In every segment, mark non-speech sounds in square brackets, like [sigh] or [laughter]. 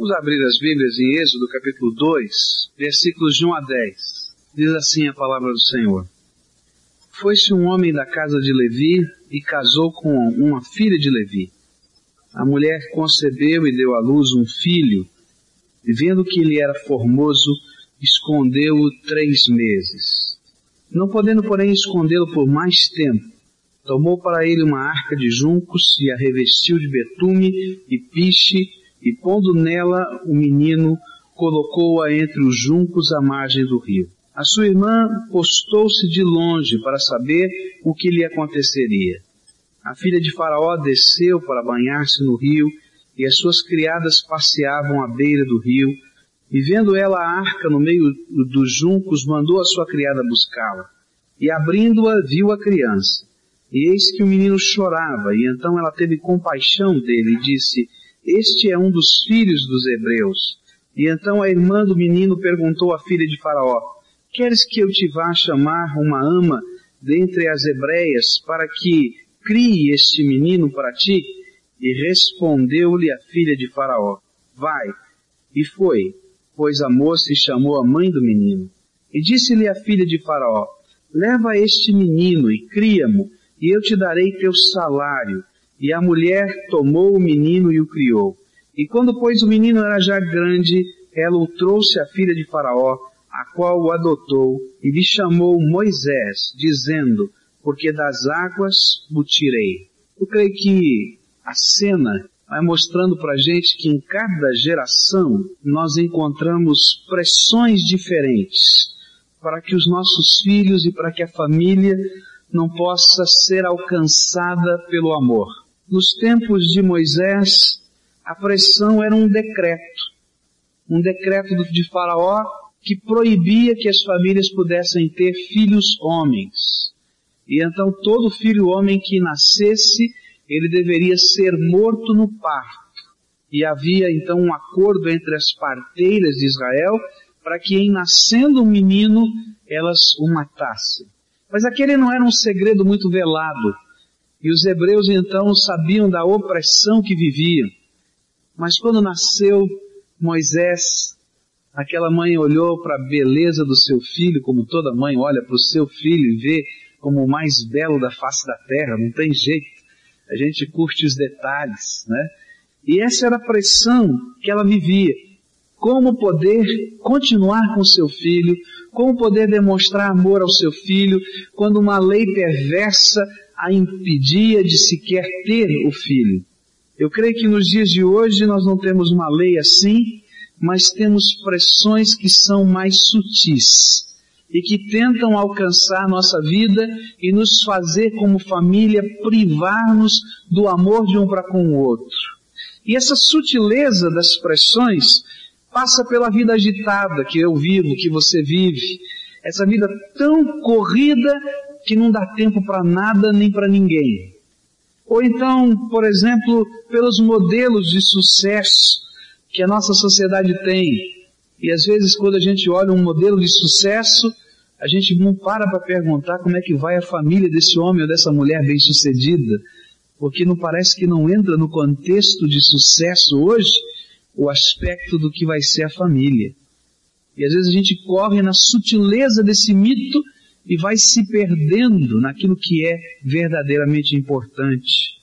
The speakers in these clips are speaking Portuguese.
Vamos abrir as Bíblias em Êxodo capítulo 2, versículos de 1 a 10. Diz assim a palavra do Senhor. Foi-se um homem da casa de Levi e casou com uma filha de Levi. A mulher concebeu e deu à luz um filho, e vendo que ele era formoso, escondeu-o três meses. Não podendo, porém, escondê-lo por mais tempo, tomou para ele uma arca de juncos e a revestiu de betume e piche e pondo nela o menino, colocou-a entre os juncos à margem do rio. A sua irmã postou-se de longe para saber o que lhe aconteceria. A filha de Faraó desceu para banhar-se no rio, e as suas criadas passeavam à beira do rio, e vendo ela a arca no meio dos juncos, mandou a sua criada buscá-la. E abrindo-a, viu a criança. E eis que o menino chorava, e então ela teve compaixão dele e disse, este é um dos filhos dos hebreus. E então a irmã do menino perguntou à filha de Faraó, Queres que eu te vá chamar uma ama dentre as hebreias para que crie este menino para ti? E respondeu-lhe a filha de Faraó, Vai. E foi, pois a moça chamou a mãe do menino. E disse-lhe a filha de Faraó, Leva este menino e cria-mo, e eu te darei teu salário. E a mulher tomou o menino e o criou. E quando, pois, o menino era já grande, ela o trouxe à filha de Faraó, a qual o adotou, e lhe chamou Moisés, dizendo, porque das águas o tirei. Eu creio que a cena vai mostrando para a gente que em cada geração nós encontramos pressões diferentes para que os nossos filhos e para que a família não possa ser alcançada pelo amor. Nos tempos de Moisés, a pressão era um decreto, um decreto de Faraó que proibia que as famílias pudessem ter filhos homens. E então todo filho homem que nascesse, ele deveria ser morto no parto. E havia então um acordo entre as parteiras de Israel para que em nascendo um menino, elas o matassem. Mas aquele não era um segredo muito velado. E os hebreus então sabiam da opressão que viviam. Mas quando nasceu Moisés, aquela mãe olhou para a beleza do seu filho, como toda mãe olha para o seu filho e vê como o mais belo da face da terra, não tem jeito. A gente curte os detalhes, né? E essa era a pressão que ela vivia. Como poder continuar com seu filho, como poder demonstrar amor ao seu filho, quando uma lei perversa a impedia de sequer ter o filho. Eu creio que nos dias de hoje nós não temos uma lei assim, mas temos pressões que são mais sutis e que tentam alcançar nossa vida e nos fazer como família privar-nos do amor de um para com o outro. E essa sutileza das pressões passa pela vida agitada que eu vivo, que você vive, essa vida tão corrida que não dá tempo para nada nem para ninguém. Ou então, por exemplo, pelos modelos de sucesso que a nossa sociedade tem. E às vezes quando a gente olha um modelo de sucesso, a gente não para para perguntar como é que vai a família desse homem ou dessa mulher bem-sucedida, porque não parece que não entra no contexto de sucesso hoje o aspecto do que vai ser a família. E às vezes a gente corre na sutileza desse mito e vai se perdendo naquilo que é verdadeiramente importante.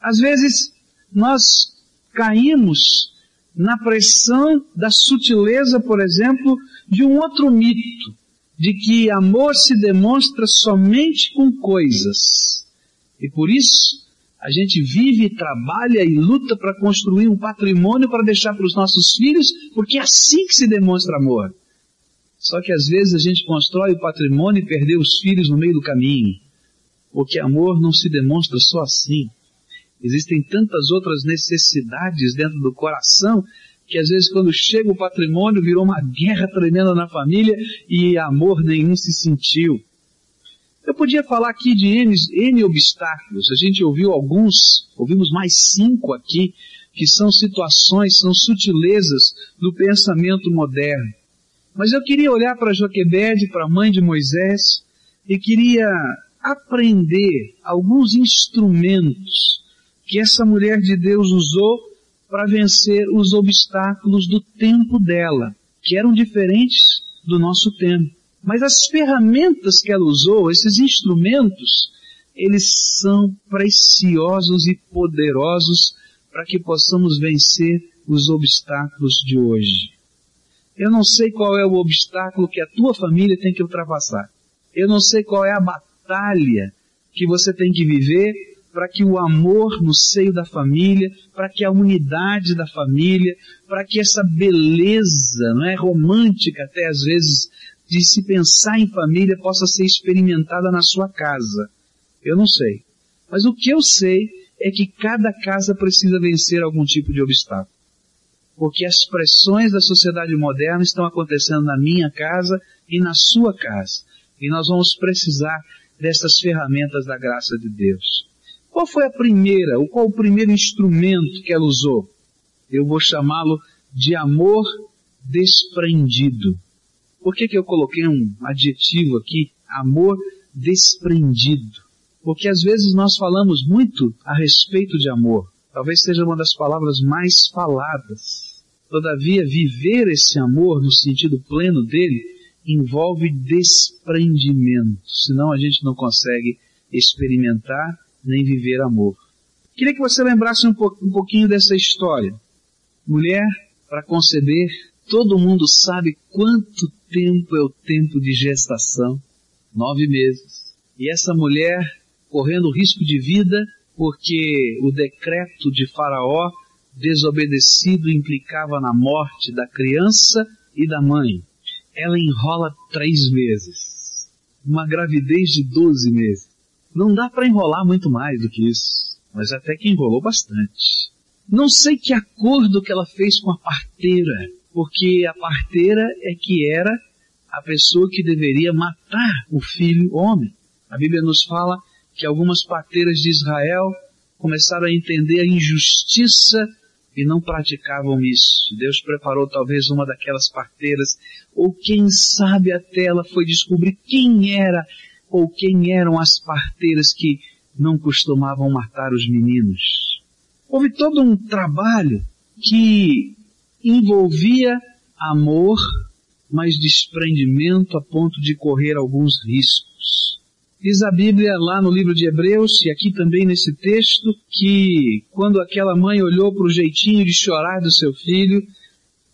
Às vezes nós caímos na pressão da sutileza, por exemplo, de um outro mito, de que amor se demonstra somente com coisas. E por isso, a gente vive, trabalha e luta para construir um patrimônio para deixar para os nossos filhos, porque é assim que se demonstra amor. Só que às vezes a gente constrói o patrimônio e perdeu os filhos no meio do caminho. Porque amor não se demonstra só assim. Existem tantas outras necessidades dentro do coração que às vezes quando chega o patrimônio virou uma guerra tremenda na família e amor nenhum se sentiu. Eu podia falar aqui de N, N obstáculos. A gente ouviu alguns, ouvimos mais cinco aqui, que são situações, são sutilezas do pensamento moderno. Mas eu queria olhar para Joquebede, para a mãe de Moisés, e queria aprender alguns instrumentos que essa mulher de Deus usou para vencer os obstáculos do tempo dela, que eram diferentes do nosso tempo. Mas as ferramentas que ela usou, esses instrumentos, eles são preciosos e poderosos para que possamos vencer os obstáculos de hoje. Eu não sei qual é o obstáculo que a tua família tem que ultrapassar. Eu não sei qual é a batalha que você tem que viver para que o amor no seio da família, para que a unidade da família, para que essa beleza, não é romântica até às vezes de se pensar em família possa ser experimentada na sua casa. Eu não sei. Mas o que eu sei é que cada casa precisa vencer algum tipo de obstáculo. Porque as pressões da sociedade moderna estão acontecendo na minha casa e na sua casa. E nós vamos precisar dessas ferramentas da graça de Deus. Qual foi a primeira, ou qual o primeiro instrumento que ela usou? Eu vou chamá-lo de amor desprendido. Por que, que eu coloquei um adjetivo aqui? Amor desprendido. Porque às vezes nós falamos muito a respeito de amor. Talvez seja uma das palavras mais faladas. Todavia, viver esse amor no sentido pleno dele envolve desprendimento. Senão a gente não consegue experimentar nem viver amor. Queria que você lembrasse um, po um pouquinho dessa história. Mulher, para conceber, todo mundo sabe quanto tempo é o tempo de gestação. Nove meses. E essa mulher correndo risco de vida, porque o decreto de Faraó desobedecido implicava na morte da criança e da mãe. Ela enrola três meses. Uma gravidez de doze meses. Não dá para enrolar muito mais do que isso, mas até que enrolou bastante. Não sei que acordo que ela fez com a parteira, porque a parteira é que era a pessoa que deveria matar o filho homem. A Bíblia nos fala que algumas parteiras de Israel começaram a entender a injustiça e não praticavam isso. Deus preparou talvez uma daquelas parteiras, ou quem sabe até ela foi descobrir quem era ou quem eram as parteiras que não costumavam matar os meninos. Houve todo um trabalho que envolvia amor, mas desprendimento a ponto de correr alguns riscos. Diz a Bíblia lá no livro de Hebreus, e aqui também nesse texto, que quando aquela mãe olhou para o jeitinho de chorar do seu filho,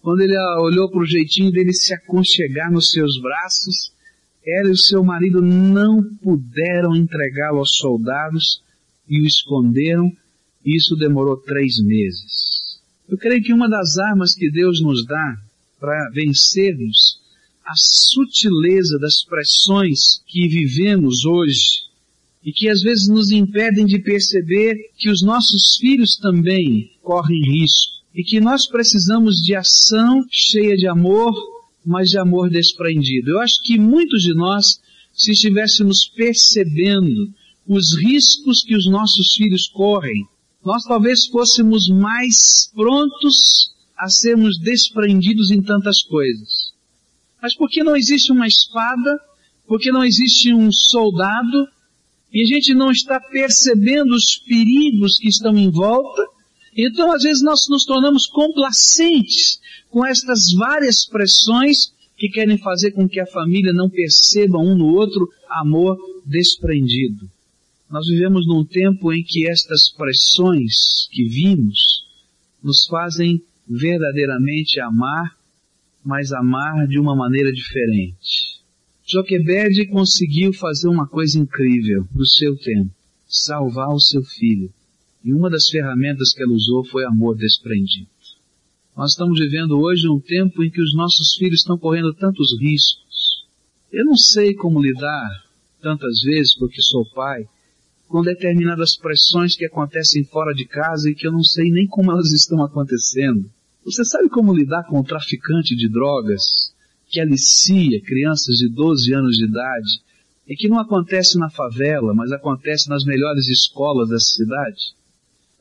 quando ele olhou para o jeitinho dele se aconchegar nos seus braços, ela e o seu marido não puderam entregá-lo aos soldados e o esconderam, e isso demorou três meses. Eu creio que uma das armas que Deus nos dá para vencermos a sutileza das pressões que vivemos hoje e que às vezes nos impedem de perceber que os nossos filhos também correm risco e que nós precisamos de ação cheia de amor, mas de amor desprendido. Eu acho que muitos de nós, se estivéssemos percebendo os riscos que os nossos filhos correm, nós talvez fôssemos mais prontos a sermos desprendidos em tantas coisas. Mas por que não existe uma espada? Por que não existe um soldado? E a gente não está percebendo os perigos que estão em volta? Então, às vezes, nós nos tornamos complacentes com estas várias pressões que querem fazer com que a família não perceba um no outro amor desprendido. Nós vivemos num tempo em que estas pressões que vimos nos fazem verdadeiramente amar mas amar de uma maneira diferente. Joquebed conseguiu fazer uma coisa incrível do seu tempo, salvar o seu filho. E uma das ferramentas que ela usou foi amor desprendido. Nós estamos vivendo hoje um tempo em que os nossos filhos estão correndo tantos riscos. Eu não sei como lidar, tantas vezes, porque sou pai, com determinadas pressões que acontecem fora de casa e que eu não sei nem como elas estão acontecendo. Você sabe como lidar com um traficante de drogas que alicia crianças de 12 anos de idade e que não acontece na favela, mas acontece nas melhores escolas dessa cidade?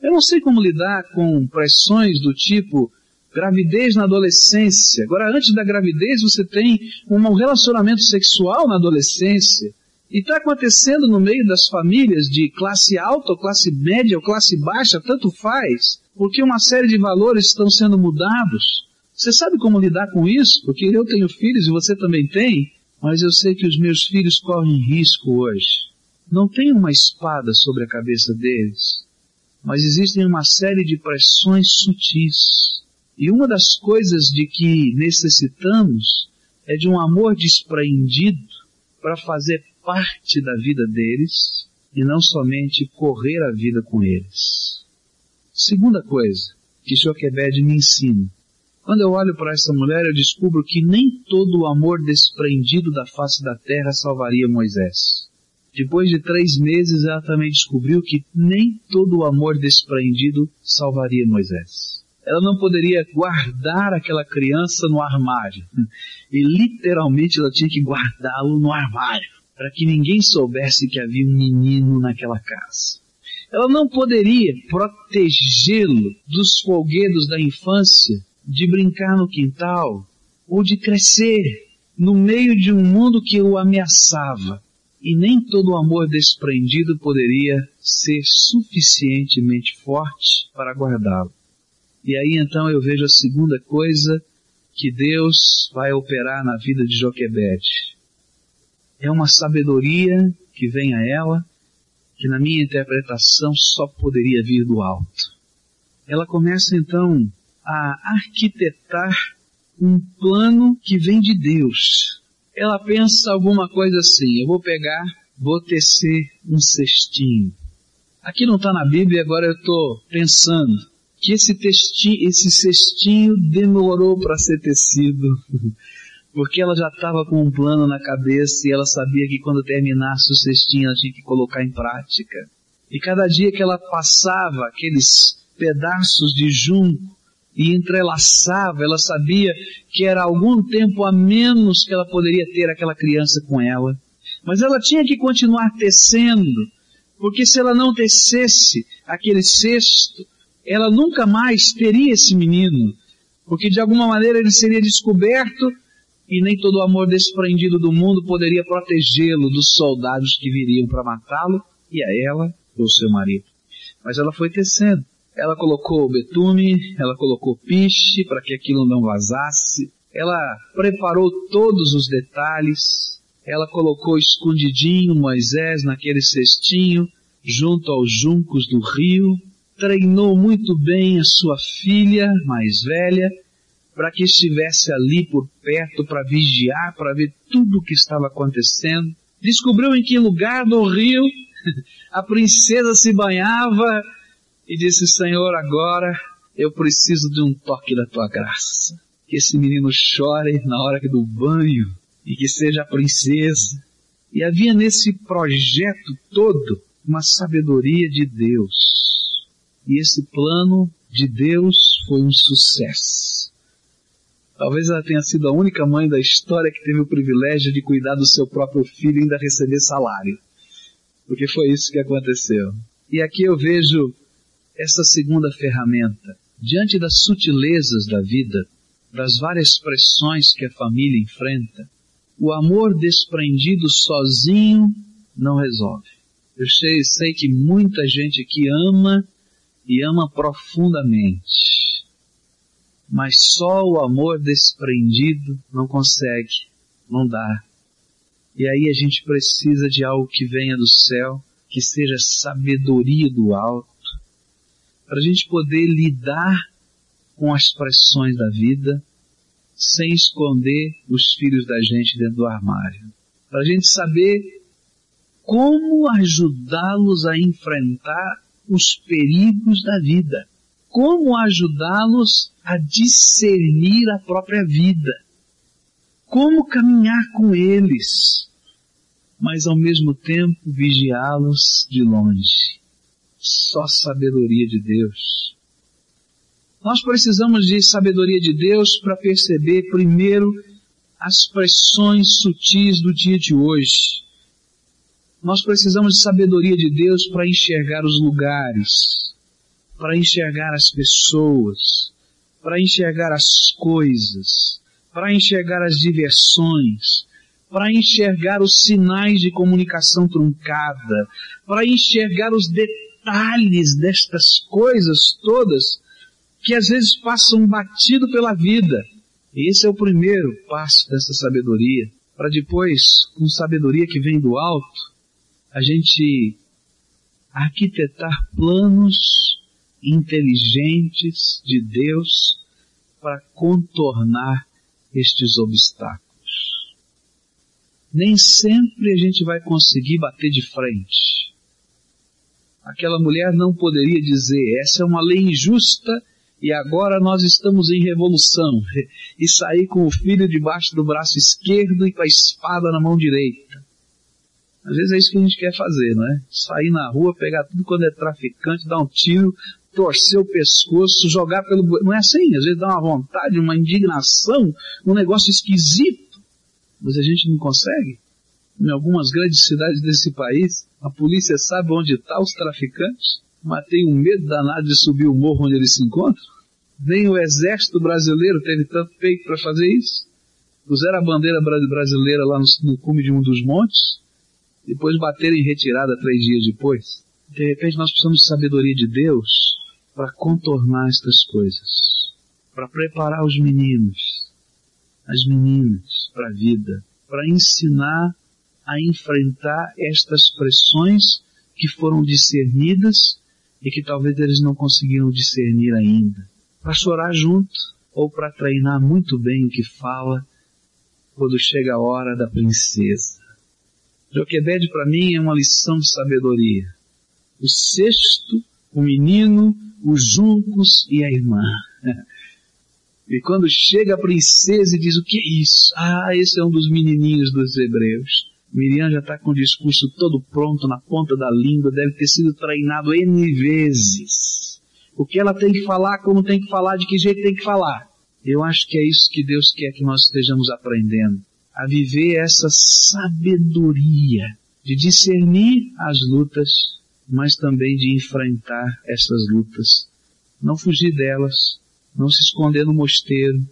Eu não sei como lidar com pressões do tipo gravidez na adolescência. Agora, antes da gravidez, você tem um relacionamento sexual na adolescência. E está acontecendo no meio das famílias de classe alta ou classe média ou classe baixa, tanto faz porque uma série de valores estão sendo mudados. Você sabe como lidar com isso? Porque eu tenho filhos e você também tem, mas eu sei que os meus filhos correm risco hoje. Não tem uma espada sobre a cabeça deles, mas existem uma série de pressões sutis. E uma das coisas de que necessitamos é de um amor despreendido para fazer parte da vida deles e não somente correr a vida com eles. Segunda coisa que Joquebed me ensina. Quando eu olho para essa mulher, eu descubro que nem todo o amor desprendido da face da terra salvaria Moisés. Depois de três meses, ela também descobriu que nem todo o amor desprendido salvaria Moisés. Ela não poderia guardar aquela criança no armário. [laughs] E literalmente ela tinha que guardá-lo no armário, para que ninguém soubesse que havia um menino naquela casa. Ela não poderia protegê-lo dos folguedos da infância, de brincar no quintal, ou de crescer no meio de um mundo que o ameaçava. E nem todo o amor desprendido poderia ser suficientemente forte para guardá-lo. E aí então eu vejo a segunda coisa que Deus vai operar na vida de Joquebede. É uma sabedoria que vem a ela, que na minha interpretação só poderia vir do alto. Ela começa então a arquitetar um plano que vem de Deus. Ela pensa alguma coisa assim, eu vou pegar, vou tecer um cestinho. Aqui não está na Bíblia, agora eu estou pensando que esse, textinho, esse cestinho demorou para ser tecido. [laughs] porque ela já estava com um plano na cabeça e ela sabia que quando terminasse o cestinho ela tinha que colocar em prática. E cada dia que ela passava aqueles pedaços de junco e entrelaçava, ela sabia que era algum tempo a menos que ela poderia ter aquela criança com ela. Mas ela tinha que continuar tecendo, porque se ela não tecesse aquele cesto, ela nunca mais teria esse menino, porque de alguma maneira ele seria descoberto e nem todo o amor desprendido do mundo poderia protegê-lo dos soldados que viriam para matá-lo e a ela ou seu marido. Mas ela foi tecendo. Ela colocou betume, ela colocou piche para que aquilo não vazasse, ela preparou todos os detalhes, ela colocou escondidinho Moisés naquele cestinho, junto aos juncos do rio, treinou muito bem a sua filha mais velha, para que estivesse ali por perto para vigiar, para ver tudo o que estava acontecendo. Descobriu em que lugar do rio [laughs] a princesa se banhava e disse: Senhor, agora eu preciso de um toque da tua graça. Que esse menino chore na hora do banho e que seja a princesa. E havia nesse projeto todo uma sabedoria de Deus. E esse plano de Deus foi um sucesso. Talvez ela tenha sido a única mãe da história que teve o privilégio de cuidar do seu próprio filho e ainda receber salário. Porque foi isso que aconteceu. E aqui eu vejo essa segunda ferramenta. Diante das sutilezas da vida, das várias pressões que a família enfrenta, o amor desprendido sozinho não resolve. Eu sei, sei que muita gente aqui ama e ama profundamente mas só o amor desprendido não consegue, não dá. E aí a gente precisa de algo que venha do céu, que seja sabedoria do alto, para a gente poder lidar com as pressões da vida sem esconder os filhos da gente dentro do armário. Para a gente saber como ajudá-los a enfrentar os perigos da vida como ajudá-los a discernir a própria vida, como caminhar com eles, mas ao mesmo tempo vigiá-los de longe. Só sabedoria de Deus. Nós precisamos de sabedoria de Deus para perceber primeiro as pressões sutis do dia de hoje. Nós precisamos de sabedoria de Deus para enxergar os lugares, para enxergar as pessoas, para enxergar as coisas, para enxergar as diversões, para enxergar os sinais de comunicação truncada, para enxergar os detalhes destas coisas todas, que às vezes passam batido pela vida. E esse é o primeiro passo dessa sabedoria, para depois, com sabedoria que vem do alto, a gente arquitetar planos inteligentes de Deus para contornar estes obstáculos. Nem sempre a gente vai conseguir bater de frente. Aquela mulher não poderia dizer, essa é uma lei injusta e agora nós estamos em revolução, [laughs] e sair com o filho debaixo do braço esquerdo e com a espada na mão direita. Às vezes é isso que a gente quer fazer, não é? Sair na rua, pegar tudo quando é traficante, dar um tiro, torcer o pescoço, jogar pelo. Não é assim, às vezes dá uma vontade, uma indignação, um negócio esquisito. Mas a gente não consegue. Em algumas grandes cidades desse país, a polícia sabe onde estão tá os traficantes, mas tem um medo danado de subir o morro onde eles se encontram. Nem o exército brasileiro teve tanto peito para fazer isso. Puseram a bandeira brasileira lá no, no cume de um dos montes, depois bateram em retirada três dias depois. De repente nós precisamos de sabedoria de Deus para contornar estas coisas, para preparar os meninos, as meninas para a vida, para ensinar a enfrentar estas pressões que foram discernidas e que talvez eles não conseguiram discernir ainda. Para chorar junto ou para treinar muito bem o que fala quando chega a hora da princesa. Joquebede para mim é uma lição de sabedoria. O sexto, o menino, os juncos e a irmã. E quando chega a princesa e diz o que é isso? Ah, esse é um dos menininhos dos hebreus. Miriam já está com o discurso todo pronto na ponta da língua, deve ter sido treinado N vezes. O que ela tem que falar, como tem que falar, de que jeito tem que falar. Eu acho que é isso que Deus quer que nós estejamos aprendendo a viver essa sabedoria de discernir as lutas, mas também de enfrentar essas lutas. Não fugir delas, não se esconder no mosteiro,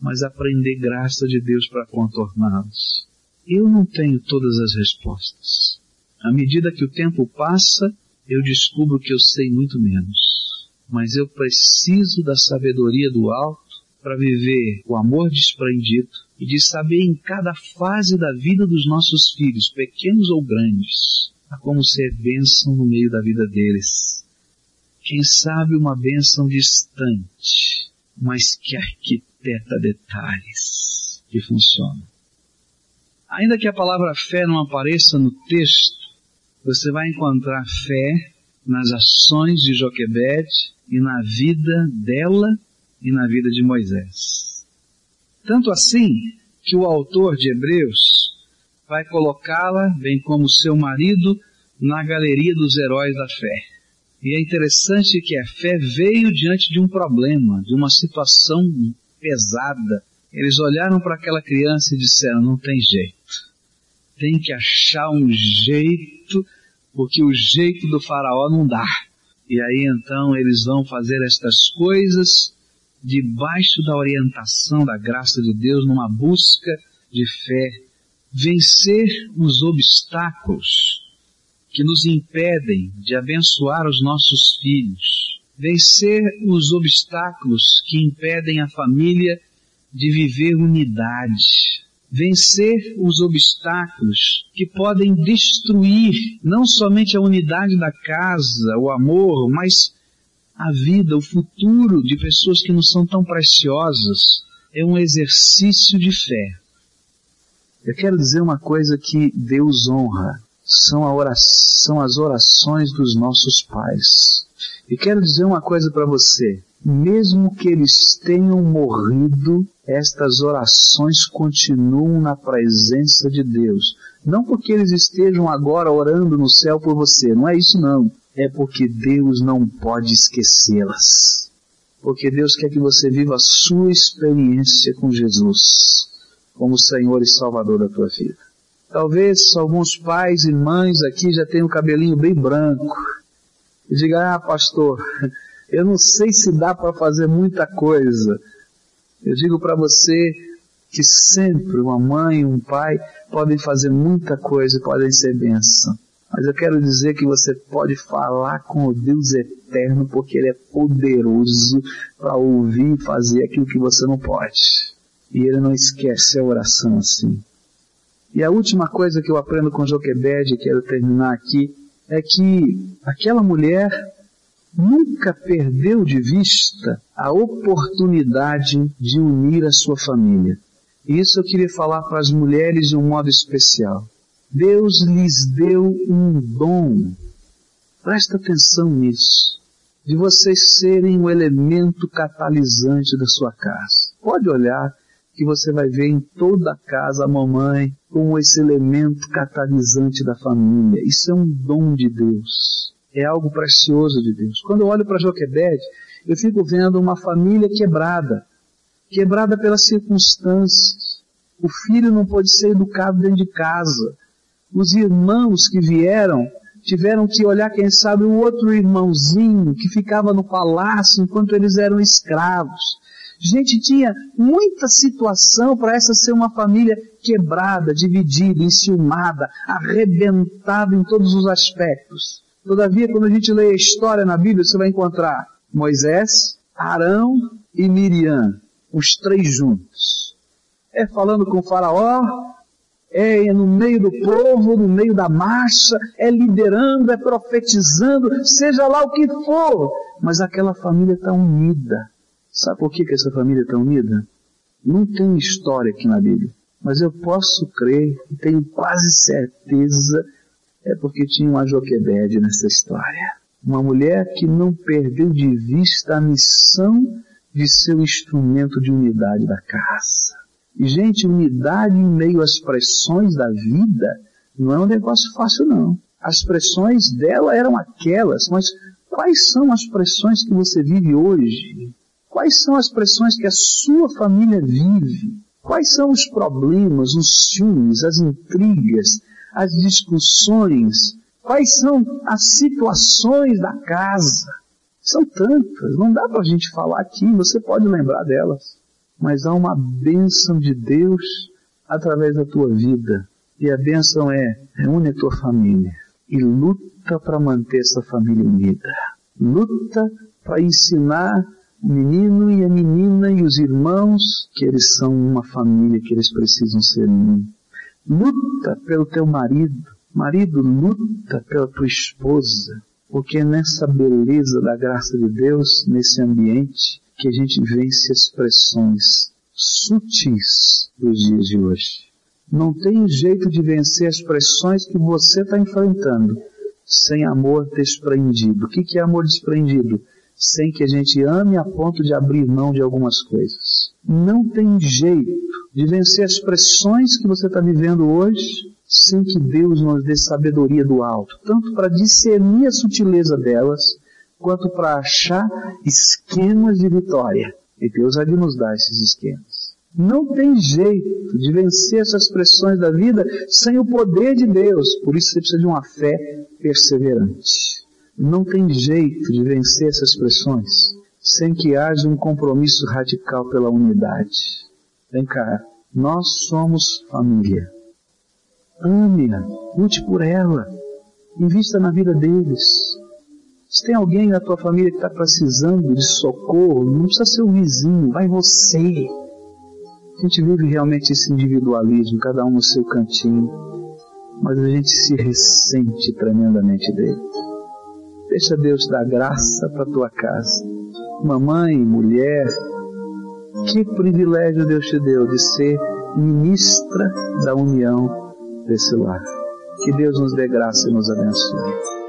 mas aprender graça de Deus para contorná-las. Eu não tenho todas as respostas. À medida que o tempo passa, eu descubro que eu sei muito menos. Mas eu preciso da sabedoria do alto para viver o amor desprendido e de saber em cada fase da vida dos nossos filhos, pequenos ou grandes, a como ser bênção no meio da vida deles. Quem sabe uma bênção distante, mas que arquiteta detalhes que funciona. Ainda que a palavra fé não apareça no texto, você vai encontrar fé nas ações de Joquebede e na vida dela e na vida de Moisés. Tanto assim que o autor de Hebreus vai colocá-la, bem como seu marido, na galeria dos heróis da fé. E é interessante que a fé veio diante de um problema, de uma situação pesada. Eles olharam para aquela criança e disseram: não tem jeito. Tem que achar um jeito, porque o jeito do faraó não dá. E aí então eles vão fazer estas coisas debaixo da orientação da graça de Deus, numa busca de fé, vencer os obstáculos que nos impedem de abençoar os nossos filhos, vencer os obstáculos que impedem a família de viver unidade, vencer os obstáculos que podem destruir não somente a unidade da casa, o amor, mas a vida, o futuro de pessoas que não são tão preciosas. É um exercício de fé. Eu quero dizer uma coisa que Deus honra, são, oração, as orações dos nossos pais. E quero dizer uma coisa para você, mesmo que eles tenham morrido, estas orações continuam na presença de Deus. Não porque eles estejam agora orando no céu por você, não é isso não é porque Deus não pode esquecê-las. Porque Deus quer que você viva a sua experiência com Jesus como Senhor e Salvador da tua vida. Talvez alguns pais e mães aqui já tenham o cabelinho bem branco e digam, ah pastor, eu não sei se dá para fazer muita coisa. Eu digo para você que sempre uma mãe e um pai podem fazer muita coisa e podem ser bênção Mas eu quero dizer que você pode falar com o Deus eterno porque Ele é poderoso para ouvir e fazer aquilo que você não pode. E Ele não esquece a oração assim. E a última coisa que eu aprendo com Joquebed, quero terminar aqui, é que aquela mulher nunca perdeu de vista a oportunidade de unir a sua família. E isso eu queria falar para as mulheres de um modo especial. Deus lhes deu um dom. Presta atenção nisso. De vocês serem o elemento catalisante da sua casa. Pode olhar que você vai ver em toda a casa a mamãe como esse elemento catalisante da família. Isso é um dom de Deus. É algo precioso de Deus. Quando eu olho para Joquebede, eu fico vendo uma família quebrada. Quebrada pelas circunstâncias. O filho não pode ser educado dentro de casa. Os irmãos que vieram tiveram que olhar, quem sabe, o outro irmãozinho que ficava no palácio enquanto eles eram escravos. Gente, tinha muita situação para essa ser uma família quebrada, dividida, enciumada, arrebentada em todos os aspectos. Todavia, quando a gente lê a história na Bíblia, você vai encontrar Moisés, Arão e Miriam, os três juntos. É falando com faraó, é no meio do povo, no meio da marcha, é liderando, é profetizando, seja lá o que for. Mas aquela família está unida. Sabe por que, que essa família está unida? Não tem história aqui na Bíblia. Mas eu posso crer e tenho quase certeza é porque tinha uma Joquebede nessa história. Uma mulher que não perdeu de vista a missão de ser o instrumento de unidade da casa. E, gente, unidade em meio às pressões da vida não é um negócio fácil, não. As pressões dela eram aquelas, mas quais são as pressões que você vive hoje? Quais são as pressões que a sua família vive? Quais são os problemas, os ciúmes, as intrigas, as discussões? Quais são as situações da casa? São tantas, não dá para a gente falar aqui, você pode lembrar delas. Mas há uma bênção de Deus através da tua vida. E a bênção é, reúne a tua família e luta para manter essa família unida. Luta para ensinar o menino e a menina e os irmãos, que eles são uma família, que eles precisam ser um. Luta pelo teu marido. Marido, luta pela tua esposa. Porque nessa beleza da graça de Deus, nesse ambiente, que a gente vence as pressões sutis dos dias de hoje. Não tem jeito de vencer as pressões que você está enfrentando sem amor desprendido. O que é amor desprendido? Sem que a gente ame a ponto de abrir mão de algumas coisas. Não tem jeito de vencer as pressões que você está vivendo hoje sem que Deus nos dê sabedoria do alto, tanto para discernir a sutileza delas, quanto para achar esquemas de vitória. E Deus vai nos dar esses esquemas. Não tem jeito de vencer essas pressões da vida sem o poder de Deus. Por isso você precisa de uma fé perseverante. Não tem jeito de vencer essas pressões sem que haja um compromisso radical pela unidade. Vem cá, nós somos família. Ame-a, lute por ela, invista na vida deles. Se tem alguém na tua família que está precisando de socorro, não precisa ser o vizinho, vai você. A gente vive realmente esse individualismo, cada um no seu cantinho, mas a gente se ressente tremendamente dele. Deixa Deus dar graça para tua casa. Mamãe, mulher, que privilégio Deus te deu de ser ministra da união desse lar. Que Deus nos dê graça e nos abençoe.